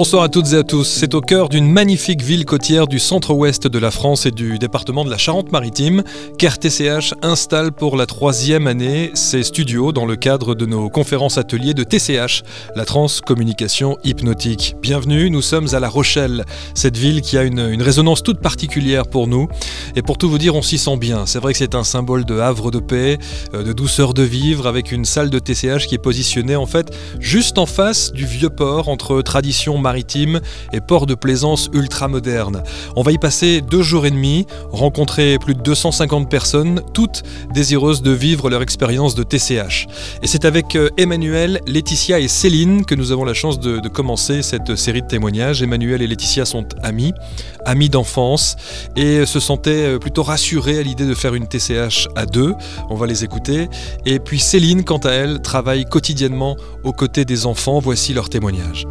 Bonsoir à toutes et à tous. C'est au cœur d'une magnifique ville côtière du centre-ouest de la France et du département de la Charente-Maritime qu'RTCH installe pour la troisième année ses studios dans le cadre de nos conférences ateliers de TCH, la transcommunication hypnotique. Bienvenue, nous sommes à La Rochelle, cette ville qui a une, résonance toute particulière pour nous. Et pour tout vous dire, on s'y sent bien. C'est vrai que c'est un symbole de havre de paix, euh, de douceur de vivre, avec une salle de TCH qui est positionnée en fait juste en face du vieux port entre tradition maritime et port de plaisance ultra moderne. On va y passer deux jours et demi, rencontrer plus de 250 personnes, toutes désireuses de vivre leur expérience de TCH. Et c'est avec euh, Emmanuel, Laetitia et Céline que nous avons la chance de, de commencer cette série de témoignages. Emmanuel et Laetitia sont amis, amis d'enfance, et se sentaient euh, plutôt rassurés à l'idée de faire une TCH à deux. On va les écouter. Et puis Céline, quant à elle, travaille quotidiennement aux côtés des enfants. Voici leur témoignage.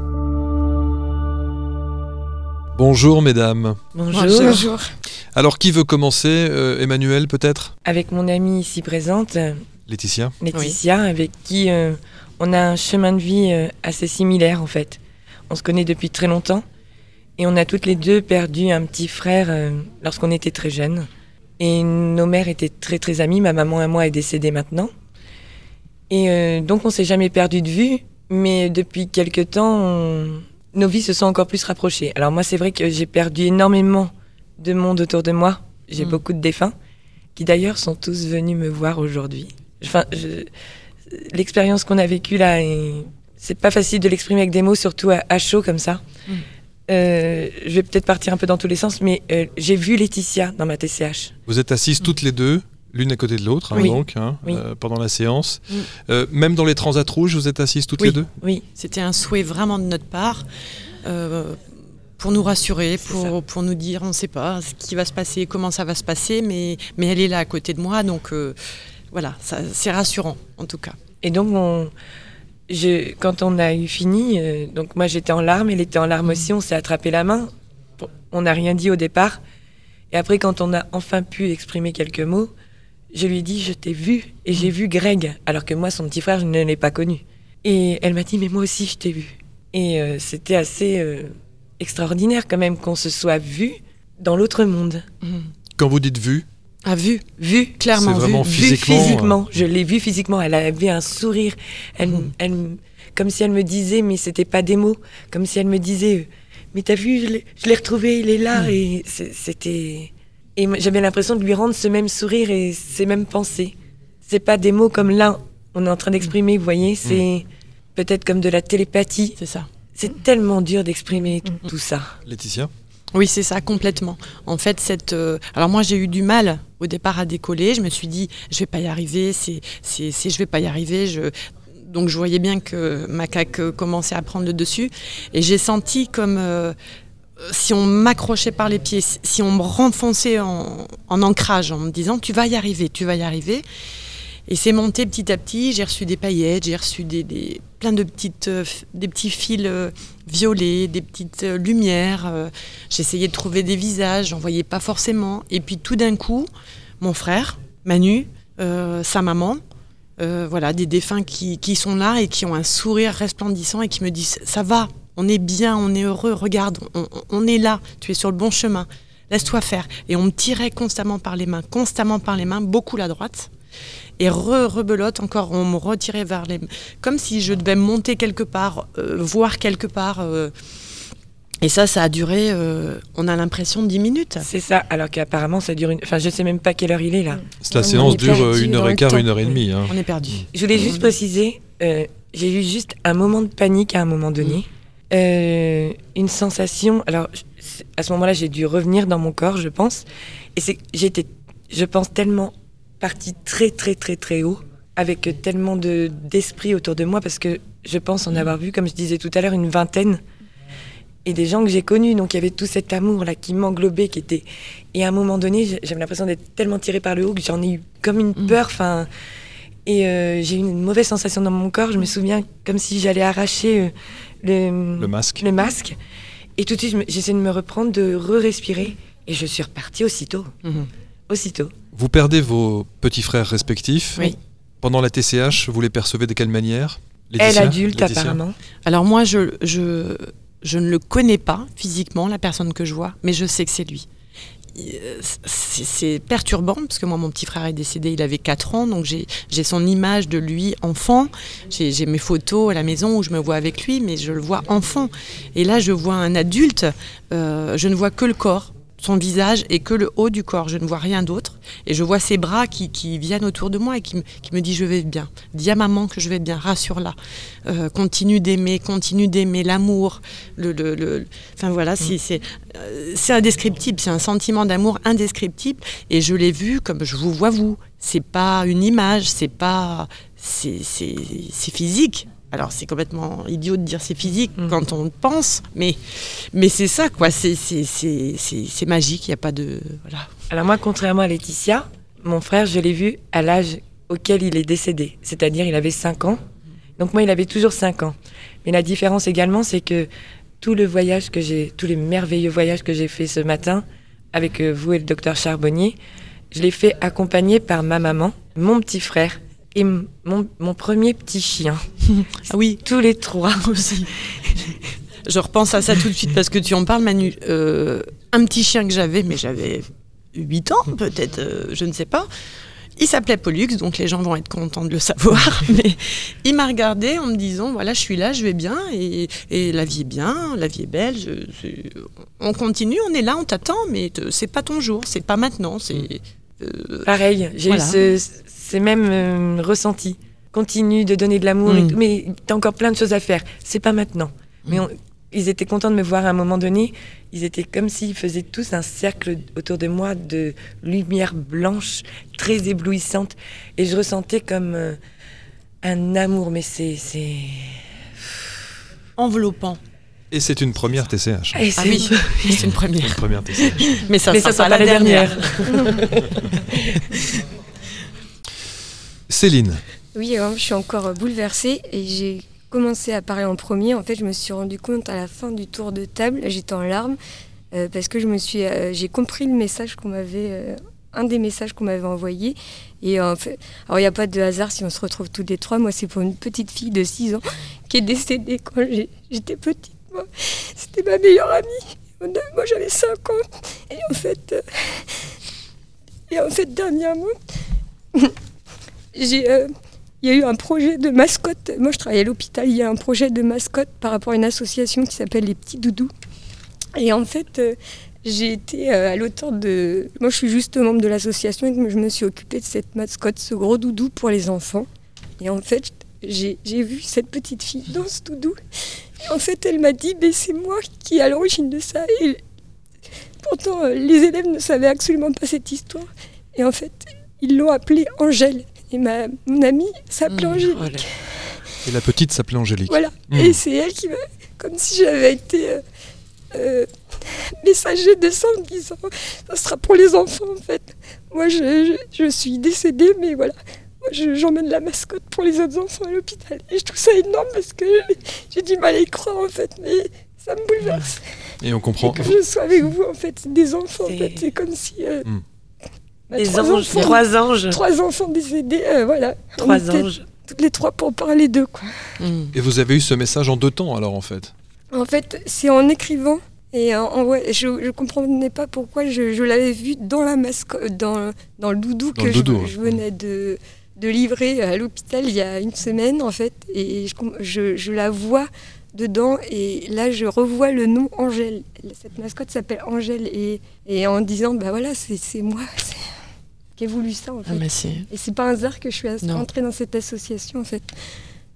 Bonjour mesdames. Bonjour. Bonjour. Alors qui veut commencer Euh, Emmanuel peut-être? Avec mon amie ici présente, euh, Laetitia Laetitia, avec qui euh, on a un chemin de vie euh, assez similaire en fait. On se connaît depuis très longtemps et on a toutes les deux perdu un petit frère euh, lorsqu'on était très jeunes. Et nos mères étaient très très amies. Ma maman et moi est décédée maintenant. Et euh, donc on s'est jamais perdu de vue, mais depuis quelque temps, on- nos vies se sont encore plus rapprochées. Alors moi c'est vrai que j'ai perdu énormément de monde autour de moi. J'ai Mm. beaucoup de défunts qui d'ailleurs sont tous venus me voir aujourd'hui. Enfin, je- l'expérience qu'on a vécue là, est- c'est pas facile de l'exprimer avec des mots, surtout à, à chaud comme ça. Mm. Euh, je vais peut-être partir un peu dans tous les sens, mais euh, j'ai vu Laetitia dans ma TCH. Vous êtes assises toutes les deux, l'une à côté de l'autre, hein, Oui. donc, hein, Oui. euh, pendant la séance. Mm. Euh, même dans les transats rouges, vous êtes assises toutes Oui. les deux? Oui, C'était un souhait vraiment de notre part euh, pour nous rassurer, pour, pour nous dire on ne sait pas ce qui va se passer, comment ça va se passer, mais, mais elle est là à côté de moi, donc euh, voilà, c'est rassurant en tout cas. Et donc, on, je, quand on a eu fini, euh, donc moi j'étais en larmes, elle était en larmes aussi, on s'est attrapé la main. On n'a rien dit au départ. Et après, quand on a enfin pu exprimer quelques mots, je lui ai dit Je t'ai vu et j'ai vu Greg, alors que moi, son petit frère, je ne l'ai pas connu. Et elle m'a dit Mais moi aussi, je t'ai vu. Et euh, c'était assez euh, extraordinaire quand même qu'on se soit vu dans l'autre monde. Quand vous dites vu, A vu, Vu clairement C'est vraiment vu. Vu Physiquement, physiquement, je l'ai vu physiquement. Elle avait un sourire, elle, Mhm. elle, comme si elle me disait, mais c'était pas des mots, comme si elle me disait, euh, mais t'as vu, je l'ai- retrouvé, il est là, Mhm. et c'était, et j'avais l'impression de lui rendre ce même sourire et ces mêmes pensées. C'est pas des mots comme là, on est en train d'exprimer, vous voyez, c'est peut-être comme de la télépathie. C'est ça. C'est tellement dur d'exprimer tout- Mhm. tout ça. Laetitia? Oui, c'est ça, complètement. En fait, cette. euh, Alors, moi, j'ai eu du mal au départ à décoller. Je me suis dit, je vais pas y arriver, c'est, c'est, c'est- je vais pas y arriver. Je... Donc, je voyais bien que ma caque euh, commençait à prendre le dessus. Et j'ai senti comme euh, si on m'accrochait par les pieds, si on me renfonçait en, en ancrage, en me disant, tu vas y arriver, tu vas y arriver. Et c'est monté petit à petit. J'ai reçu des paillettes, j'ai reçu des, des- plein de petites, euh, des petits fils euh, violets, des petites euh, lumières. euh, J'essayais de trouver des visages, j'en voyais pas forcément. Et puis tout d'un coup, mon frère, Manu, euh, sa maman, euh, voilà, des défunts qui, qui sont là et qui ont un sourire resplendissant et qui me disent Ça va, on est bien, on est heureux, regarde, on, on est là, tu es sur le bon chemin, laisse-toi faire. Et on me tirait constamment par les mains, constamment par les mains, beaucoup la droite. Et re, rebelote, encore, on me retirait vers les. Comme si je devais monter quelque part, euh, voir quelque part. euh, et ça, ça a duré, euh, on a l'impression, 10 minutes. C'est ça, alors qu'apparemment ça dure une... Enfin, je sais même pas quelle heure il est là. la On séance est dure une heure et quart, une heure et demie. hein. On est perdu. Je voulais juste préciser, euh, j'ai eu juste un moment de panique à un moment donné. Euh, une sensation. Alors, à ce moment-là, j'ai dû revenir dans mon corps, je pense. Et c'est, j'étais, je pense, tellement partie très, très, très, très haut, avec tellement de, d'esprit autour de moi, parce que je pense en avoir vu, comme je disais tout à l'heure, une vingtaine. Et des gens que j'ai connus, donc il y avait tout cet amour-là qui m'englobait, qui était. Et à un moment donné, j'avais l'impression d'être tellement tirée par le haut que j'en ai eu comme une Mm. peur. Enfin, et euh, j'ai eu une mauvaise sensation dans mon corps. Je me souviens comme si j'allais arracher euh, le, Le masque. le masque. Et tout de suite, j'essaie de me reprendre, de re-respirer. Et je suis repartie aussitôt. Mhm. Aussitôt. Vous perdez vos petits frères respectifs. Oui. Pendant la TCH, vous les percevez de quelle manière? Elle Laetitia adulte, Laetitia apparemment. Alors moi, je, je, je ne le connais pas physiquement, la personne que je vois, mais je sais que c'est lui. C'est perturbant parce que moi mon petit frère est décédé il avait 4 ans donc j'ai son image de lui enfant j'ai mes photos à la maison où je me vois avec lui mais je le vois enfant et là je vois un adulte euh, je ne vois que le corps son visage et que le haut du corps. Je ne vois rien d'autre. Et je vois ses bras qui, viennent autour de moi et qui me, qui me dit je vais bien. Dis à maman que je vais bien, rassure-la. Euh, continue d'aimer, continue d'aimer l'amour. Le, le, Enfin voilà, mm. euh, c'est indescriptible. C'est un sentiment d'amour indescriptible. Et je l'ai vu comme je vous vois vous. C'est pas une image, c'est pas. C'est physique. Alors c'est complètement idiot de dire c'est physique mm. quand on pense, mais, mais c'est ça quoi, c'est magique, il n'y a pas de... Voilà. Alors moi, contrairement à Laetitia, mon frère, je l'ai vu à l'âge auquel il est décédé, c'est-à-dire il avait 5 ans. Donc moi, il avait toujours 5 ans. Mais la différence également, c'est que tout le voyage que j'ai, tous les merveilleux voyages que j'ai fait ce matin avec euh, vous et le docteur Charbonnier, je l'ai fait accompagné par ma maman, mon petit frère et mon, mon premier petit chien. ah oui. Tous les trois aussi. Je repense à ça tout de suite parce que tu en parles, Manu. Euh, un petit chien que j'avais, mais j'avais 8 ans peut-être, euh, je ne sais pas. Il s'appelait Pollux, donc les gens vont être contents de le savoir. Mais il m'a regardé en me disant voilà, je suis là, je vais bien, et, et la vie est bien, la vie est belle. on continue, on est là, on t'attend, mais c'est pas ton jour, c'est pas maintenant. C'est euh, pareil. J'ai eu ce, c'est même euh, ressenti. Continue de donner de l'amour, mm. tout, mais t'as encore plein de choses à faire. C'est pas maintenant. Mais mm. Ils étaient contents de me voir à un moment donné. Ils étaient comme s'ils faisaient tous un cercle autour de moi de lumière blanche, très éblouissante. Et je ressentais comme euh, un amour, mais c'est. Enveloppant. Et c'est une première TCH. ah oui, c'est une première. Une première TCH. Mais ça ne sera, pas, la dernière. Céline. Oui, je suis encore bouleversée et j'ai commencé à parler en premier. En fait, je me suis rendu compte à la fin du tour de table, j'étais en larmes euh, parce que je me suis, euh, j'ai compris le message qu'on m'avait, euh, un des messages qu'on m'avait envoyé. Et en fait, alors il n'y a pas de hasard si on se retrouve tous les trois. Moi, c'est pour une petite fille de 6 ans qui est décédée quand j'étais petite. C'était ma meilleure amie. Moi, j'avais 5 ans. Et en fait, et en fait, dernièrement. Euh, il y a eu un projet de mascotte. Moi, je travaille à l'hôpital. Il y a un projet de mascotte par rapport à une association qui s'appelle Les Petits Doudous. Et en fait, euh, j'ai été euh, à l'auteur de. Moi, je suis juste membre de l'association et je me suis occupée de cette mascotte, ce gros doudou pour les enfants. Et en fait, j'ai vu cette petite fille dans ce doudou. Et en fait, elle m'a dit ben, c'est moi qui est à l'origine de ça. Et pourtant, les élèves ne savaient absolument pas cette histoire. Et en fait, ils l'ont appelée Angèle. Et ma, mon amie s'appelait mmh, Angélique. Et la petite s'appelait Angélique. Voilà. Mmh. Et c'est elle qui m'a. Comme si j'avais été euh, euh, messager de ça en disant ça sera pour les enfants en fait. Moi je, je, suis décédée, mais voilà. Moi j'emmène la mascotte pour les autres enfants à l'hôpital. Et je trouve ça énorme parce que j'ai du mal à y croire en fait. Mais ça me bouleverse. Et on comprend. que je sois avec vous en fait, des enfants en fait. C'est comme si. Euh, mmh. Des trois anges, enfants, trois anges. Trois enfants décédés, euh, voilà. Trois anges. Toutes les trois pour parler d'eux, quoi. Hmm. Et vous avez eu ce message en deux temps, alors, en fait? En fait, c'est en écrivant. Et en, ouais, je ne comprenais pas pourquoi je, l'avais vu dans la mascotte, dans, dans le doudou que je, venais de, de livrer à l'hôpital il y a une semaine, en fait. Et je, je la vois dedans et là je revois le nom Angèle. Cette mascotte s'appelle Angèle et, et, en disant bah voilà c'est moi, qui ai voulu ça en ah, fait. et c'est pas un hasard que je suis entrée dans cette association en fait.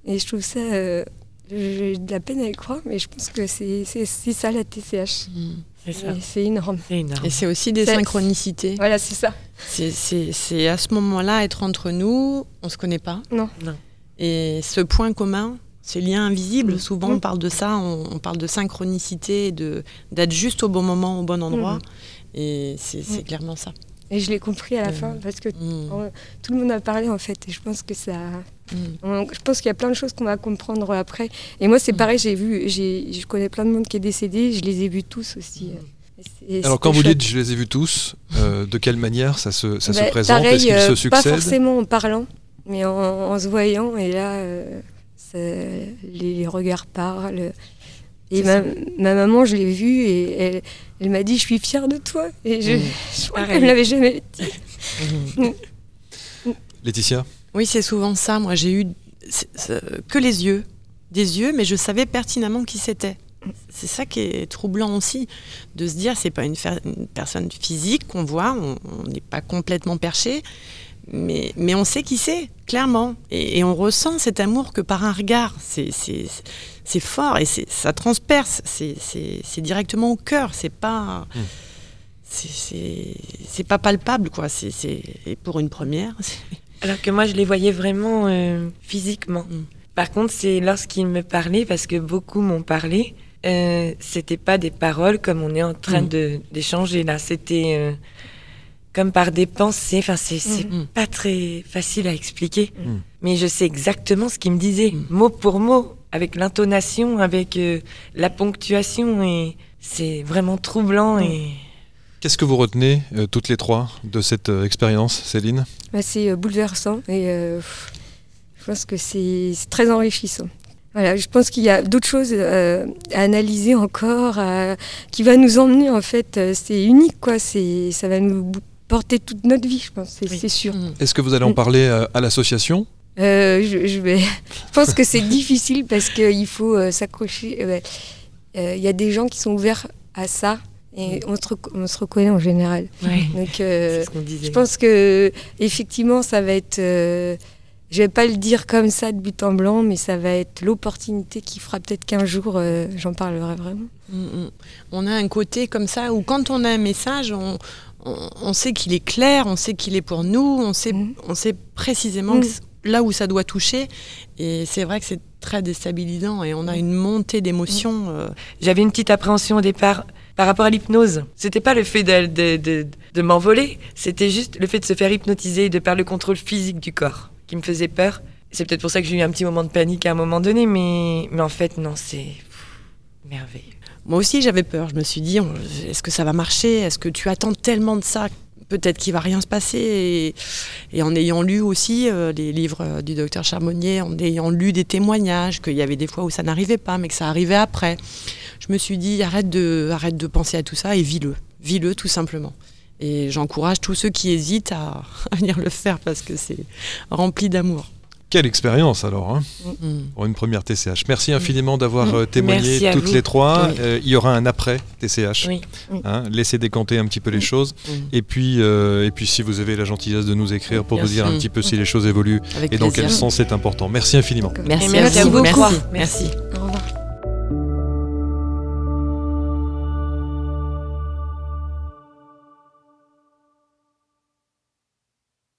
Et je trouve ça, euh, j'ai de la peine à y croire, mais je pense que c'est ça la TCH. Mmh. C'est énorme. énorme. Et c'est aussi des synchronicités. Voilà, c'est ça. C'est à ce moment-là, être entre nous, on se connaît pas. Non. non. Et ce point commun, ces liens invisibles, mmh. souvent on mmh. parle de ça, on, parle de synchronicité, d'être juste au bon moment, au bon endroit. Et c'est clairement ça. Et je l'ai compris à la fin parce que mm. tout le monde a parlé en fait. Et je pense que ça. Mm. Je pense qu'il y a plein de choses qu'on va comprendre après. Et moi, c'est mm. pareil, j'ai vu, je connais plein de monde qui est décédé, je les ai vus tous aussi. Alors, quand vous dites je les ai vus tous, euh, de quelle manière ça se, ça se bah, présente? Est-ce qu'ils se euh, succèdent? Pas forcément en parlant, mais en, se voyant. Et là, euh, les regards parlent. Et ma, ma, maman, je l'ai vue et elle, elle m'a dit Je suis fière de toi. Et je, mmh. ne l'avait jamais dit. Mmh. Laetitia Oui, c'est souvent ça. Moi, j'ai eu que les yeux. Des yeux, mais je savais pertinemment qui c'était. C'est ça qui est troublant aussi, de se dire c'est pas une, une, personne physique qu'on voit, on n'est pas complètement perché, mais, mais on sait qui c'est, clairement. Et, on ressent cet amour que par un regard. C'est fort et ça transperce. C'est directement au cœur. C'est pas. C'est pas palpable, quoi. C'est pour une première. Alors que moi, je les voyais vraiment euh, physiquement. Hmm. Par contre, c'est lorsqu'ils me parlaient, parce que beaucoup m'ont parlé, euh, c'était pas des paroles comme on est en train hmm. d'échanger là. C'était. Euh, comme par des pensées. Enfin, c'est mm. Mm. pas très facile à expliquer. Mm. Mais je sais exactement ce qu'il me disait, mot pour mot, avec l'intonation, avec euh, la ponctuation. Et c'est vraiment troublant. Et... Qu'est-ce que vous retenez, euh, toutes les trois, de cette euh, expérience, Céline? Bah, C'est bouleversant et je pense que c'est très enrichissant. Voilà, je pense qu'il y a d'autres choses à analyser encore, qui va nous emmener en fait. c'est unique, quoi. C'est, ça va nous porter toute notre vie, je pense, c'est sûr. Mm. Est-ce que vous allez en parler euh, à, l'association? Euh, je, vais... je, pense que c'est difficile parce qu'il faut euh, s'accrocher. Il y a des gens qui sont ouverts à ça et mm. on se, on se reconnaît en général. Donc, ce je pense que effectivement, ça va être. je vais pas le dire comme ça de but en blanc, mais ça va être l'opportunité qui fera peut-être qu'un jour j'en parlerai vraiment. Mm, on a un côté comme ça où quand on a un message, on, on, sait qu'il est clair, on sait qu'il est pour nous, on sait, mm. on sait précisément mm. là où ça doit toucher. Et c'est vrai que c'est très déstabilisant et on a une montée d'émotions. Euh. J'avais une petite appréhension au départ par rapport à l'hypnose. C'était pas le fait de, m'envoler, c'était juste le fait de se faire hypnotiser, de par le contrôle physique du corps qui me faisait peur. C'est peut-être pour ça que j'ai eu un petit moment de panique à un moment donné, mais, mais en fait, non, c'est merveilleux. Moi aussi, j'avais peur. Je me suis dit, est-ce que ça va marcher? Est-ce que tu attends tellement de ça? Peut-être qu'il va rien se passer. Et, en ayant lu aussi euh, les livres euh, du docteur Charbonnier, en ayant lu des témoignages, qu'il y avait des fois où ça n'arrivait pas, mais que ça arrivait après, je me suis dit, arrête de, arrête de penser à tout ça et vis-le. Vis-le tout simplement. Et j'encourage tous ceux qui hésitent à venir le faire parce que c'est rempli d'amour. Quelle expérience alors, hein, mm. pour une première TCH. Merci mm. infiniment d'avoir mm. euh, témoigné toutes les trois. Euh, il y aura un après TCH. Hein, laissez décanter un petit peu les choses. Et puis, euh, et puis, si vous avez la gentillesse de nous écrire pour nous dire un petit peu si les choses évoluent et dans quel sens c'est important. Merci infiniment. Merci, merci, beaucoup. merci.